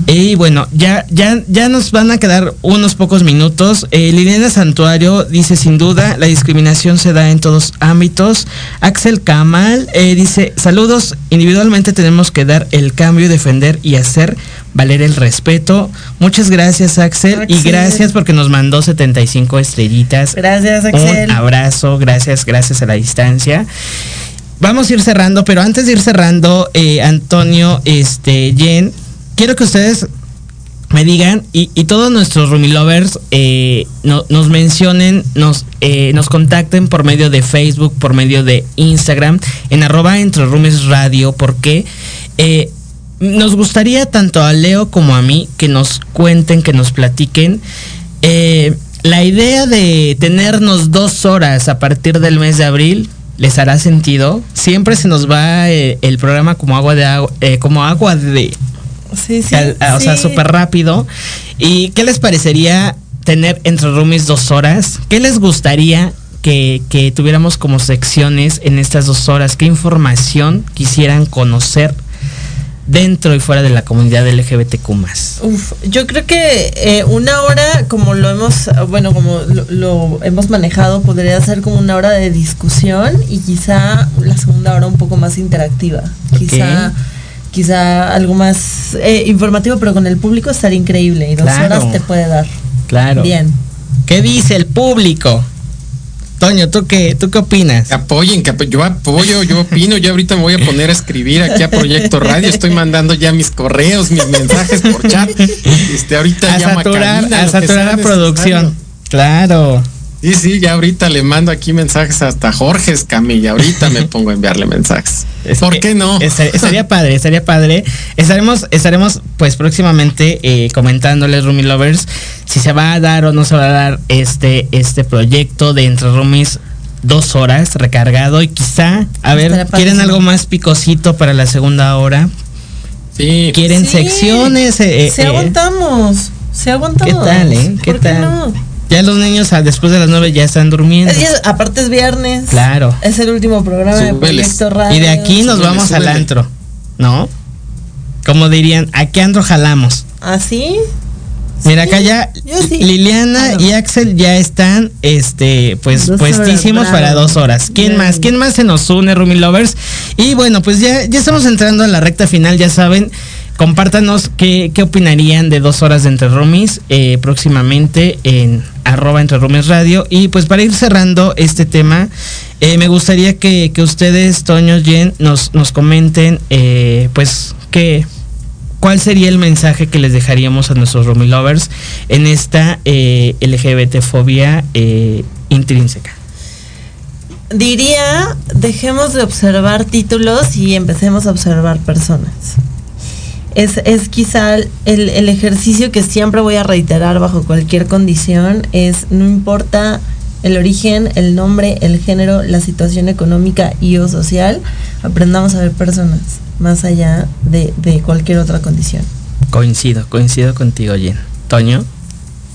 y bueno, ya, ya, ya nos van a quedar unos pocos minutos. Eh, Liliana Santuario dice sin duda, la discriminación se da en todos ámbitos. Axel Kamal eh, dice, saludos, individualmente tenemos que dar el cambio, defender y hacer valer el respeto. Muchas gracias Axel, y gracias porque nos mandó 75 estrellitas. Gracias, Axel. Un abrazo, gracias, gracias a la distancia. Vamos a ir cerrando, pero antes de ir cerrando, eh, Antonio, este, Jen, quiero que ustedes me digan y, y todos nuestros Rumi Lovers eh, no- nos mencionen, nos, eh, nos contacten por medio de Facebook, por medio de Instagram, en arroba entre Rumis Radio, porque eh, nos gustaría tanto a Leo como a mí que nos cuenten, que nos platiquen. eh, la idea de tenernos dos horas a partir del mes de abril les hará sentido. Siempre se nos va eh, el programa como agua de agua, eh, como agua de Sí, sí. al- a- o sea, sí. súper rápido. ¿Y qué les parecería tener entre roomies dos horas? ¿Qué les gustaría que, que tuviéramos como secciones en estas dos horas? ¿Qué información quisieran conocer dentro y fuera de la comunidad LGBTQ Uf, yo creo que eh, una hora, como lo hemos, bueno, como lo, lo hemos manejado, podría ser como una hora de discusión y quizá la segunda hora un poco más interactiva. Quizá, quizá algo más eh, informativo, pero con el público estaría increíble y dos Claro. horas te puede dar. Claro. Bien. ¿Qué dice el público? Toño, ¿tú qué, ¿tú qué opinas? Que apoyen, que yo apoyo, yo opino, yo ahorita me voy a poner a escribir aquí a Proyecto Radio, estoy mandando ya mis correos, mis mensajes por chat. Este, ahorita A llamo saturar, cabina, a saturar la producción. Claro. Sí, sí, ya ahorita le mando aquí mensajes hasta Jorge Escamilla, ahorita me pongo a enviarle mensajes. ¿Por qué no? Estar- estaría padre, estaría padre. Estaremos, estaremos pues próximamente eh, comentándoles Rumi Lovers si se va a dar o no se va a dar este, este proyecto de Entre Rumis dos horas recargado y quizá, a ver, ¿quieren algo más picosito para la segunda hora? Sí. ¿Quieren Sí, secciones? Eh, Si eh, aguantamos, si aguantamos. ¿Qué tal, eh? ¿Qué ¿Por tal? no? Ya los niños ah, después de las nueve ya están durmiendo. Es- es- aparte es viernes. Claro. Es el último programa de. Proyecto Radio. Y de aquí nos vamos al antro, ¿no? Como dirían, ¿a qué antro jalamos? ¿Así? Mira, acá ya Liliana y Axel ya están este pues Dos puestísimos horas, para dos horas. ¿Quién más? ¿Quién más se nos une, Rumi Lovers? Y bueno, pues ya, ya estamos entrando a la recta final, ya saben. Compártanos qué, qué opinarían de dos horas de Entre Rumis eh, próximamente en arroba Entre Rumis Radio. Y pues para ir cerrando este tema, eh, me gustaría que, que ustedes, Toño, Jen, nos, nos comenten eh, pues qué, ¿Cuál sería el mensaje que les dejaríamos a nuestros Rumi Lovers en esta eh, LGBT-fobia eh, intrínseca? Diría, dejemos de observar títulos y empecemos a observar personas. Es, es quizá el, el ejercicio que siempre voy a reiterar bajo cualquier condición, es no importa el origen, el nombre, el género, la situación económica y o social, aprendamos a ver personas más allá de, de cualquier otra condición. Coincido, coincido contigo, Jen. Toño.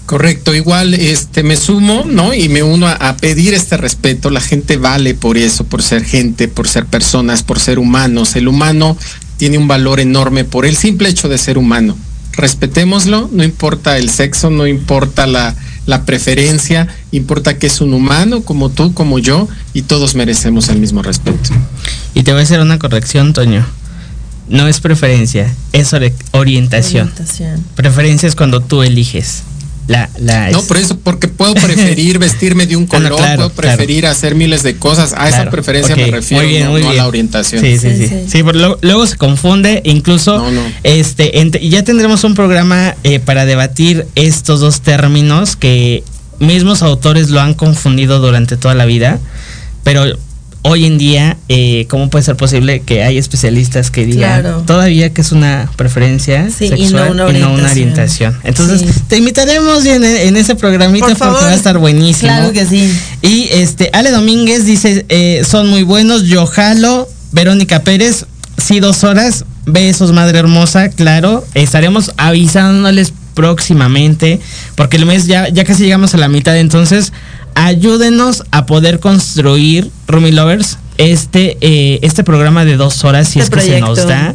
Correcto, igual este me sumo, ¿no? Y me uno a, a pedir este respeto. La gente vale por eso, por ser gente, por ser personas, por ser humanos. El humano tiene un valor enorme por el simple hecho de ser humano. Respetémoslo, no importa el sexo, no importa la, la preferencia, importa que es un humano como tú, como yo, y todos merecemos el mismo respeto. Y te voy a hacer una corrección, Toño. No es preferencia, es ori- orientación. Orientación. Preferencia es cuando tú eliges. La, la No, por eso, porque puedo preferir vestirme de un Ah, color, claro, puedo preferir hacer miles de cosas. A esa preferencia me refiero, muy bien, no, muy no a la orientación. Sí, sí, sí. Sí, pero luego, luego se confunde, incluso este ent- ya tendremos un programa eh, para debatir estos dos términos que mismos autores lo han confundido durante toda la vida, pero hoy en día, eh, ¿cómo puede ser posible que hay especialistas que digan Claro. todavía que es una preferencia Sí, y no sexual una y no una orientación. Entonces, Sí. te invitaremos en, en ese programita Por porque va a estar buenísimo. Claro que sí. Y este, Ale Domínguez dice, eh, son muy buenos, yo jalo, Verónica Pérez, sí, dos horas, besos, madre hermosa, claro, estaremos avisándoles próximamente, porque el mes ya, ya casi llegamos a la mitad, entonces ayúdenos a poder construir, Rumi Lovers, este, eh, este programa de dos horas, si Este es que se nos da.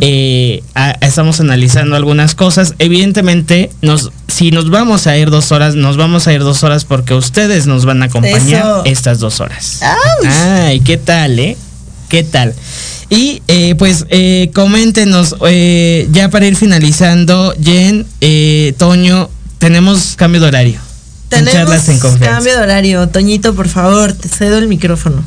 Eh, a- estamos analizando algunas cosas. Evidentemente, nos, si nos vamos a ir dos horas, nos vamos a ir dos horas porque ustedes nos van a acompañar Eso. estas dos horas. Ay, ¿qué tal, eh? ¿Qué tal? Y eh, pues eh, coméntenos, ya para ir finalizando, Jen, Toño, tenemos cambio de horario. En Tenemos charlas en confianza. cambio de horario. Toñito, por favor, te cedo el micrófono.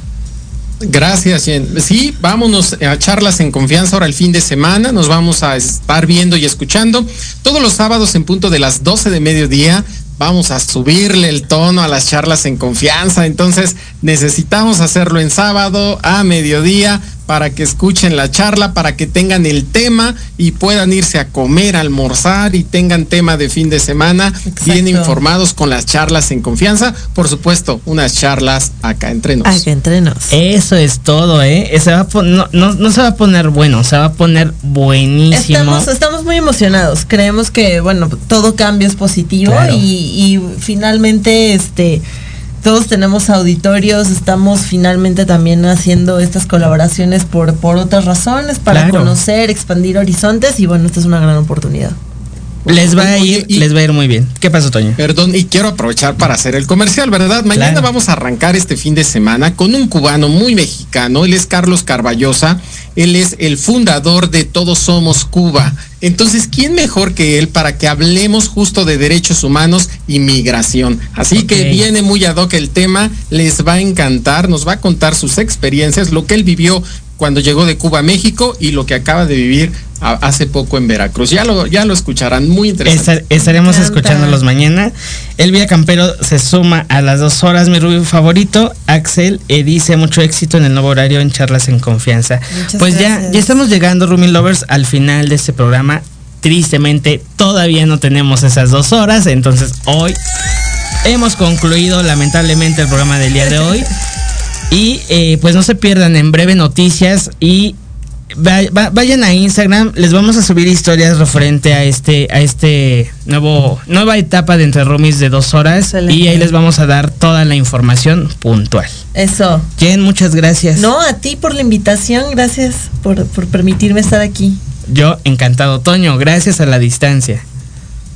Gracias, Jen. Sí, vámonos a charlas en confianza ahora el fin de semana. Nos vamos a estar viendo y escuchando todos los sábados en punto de las 12 de mediodía. Vamos a subirle el tono a las charlas en confianza. Entonces necesitamos hacerlo en sábado a mediodía para que escuchen la charla, para que tengan el tema y puedan irse a comer, a almorzar y tengan tema de fin de semana bien informados con las charlas en confianza. Por supuesto, unas charlas acá entre nos. Acá entre nos. Eso es todo, ¿eh? Se va a pon- no, no, no se va a poner bueno, se va a poner buenísimo. Estamos, estamos muy emocionados. Creemos que, bueno, todo cambio es positivo Claro. y, y finalmente, este, todos tenemos auditorios, estamos finalmente también haciendo estas colaboraciones por, por otras razones, para Claro. conocer, expandir horizontes y bueno, esta es una gran oportunidad. Les va a ir, y- les va a ir muy bien. ¿Qué pasó, Toño? Perdón, y quiero aprovechar para hacer el comercial, ¿verdad? Mañana Claro. vamos a arrancar este fin de semana con un cubano muy mexicano. Él es Carlos Carballosa. Él es el fundador de Todos Somos Cuba. Entonces, ¿quién mejor que él para que hablemos justo de derechos humanos y migración? Así que viene muy ad hoc el tema, les va a encantar, nos va a contar sus experiencias, lo que él vivió cuando llegó de Cuba a México y lo que acaba de vivir a- hace poco en Veracruz. Ya lo, ya lo escucharán, muy interesante. Estar- estaremos escuchándolos mañana. Elvia Campero se suma a las dos horas, mi rubio favorito. Axel eh, dice mucho éxito en el nuevo horario en Charlas en Confianza. Muchas pues ya, ya estamos llegando, Rumi Lovers, al final de este programa. Tristemente, todavía no tenemos esas dos horas, entonces hoy hemos concluido lamentablemente el programa del día de hoy. Y eh, pues no se pierdan en breve noticias y va- va- vayan a Instagram, les vamos a subir historias referente a este, a este nuevo, nueva etapa de Entre Rumis de dos horas Excelente. y ahí les vamos a dar toda la información puntual. Eso. Jen, muchas gracias. No, a ti por la invitación, gracias por, por permitirme estar aquí. Yo encantado, Toño, gracias a la distancia.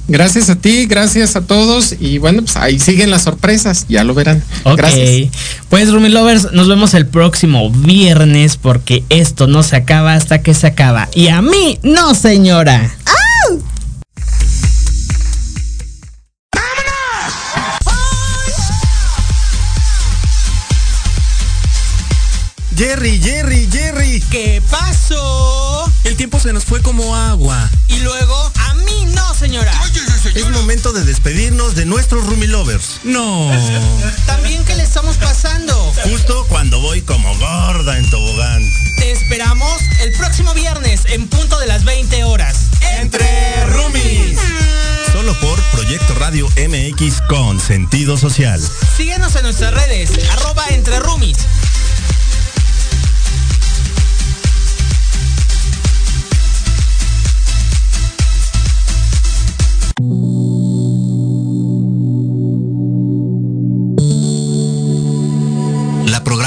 Gracias a ti, gracias a todos y bueno, pues ahí siguen las sorpresas, ya lo verán. Ok. Gracias. Pues Rumi Lovers, nos vemos el próximo viernes porque esto no se acaba hasta que se acaba. Y a mí, no señora. Jerry, Jerry, Jerry. ¿Qué pasó? El tiempo se nos fue como agua. Y luego, a mí no, señora. Es momento de despedirnos de nuestros Rumi Lovers. No. También que le estamos pasando. Justo cuando voy como gorda en tobogán. Te esperamos el próximo viernes en punto de las 20 horas. Entre Rumis. Solo por Proyecto Radio MX con sentido social. Síguenos en nuestras redes, arroba entre roomies.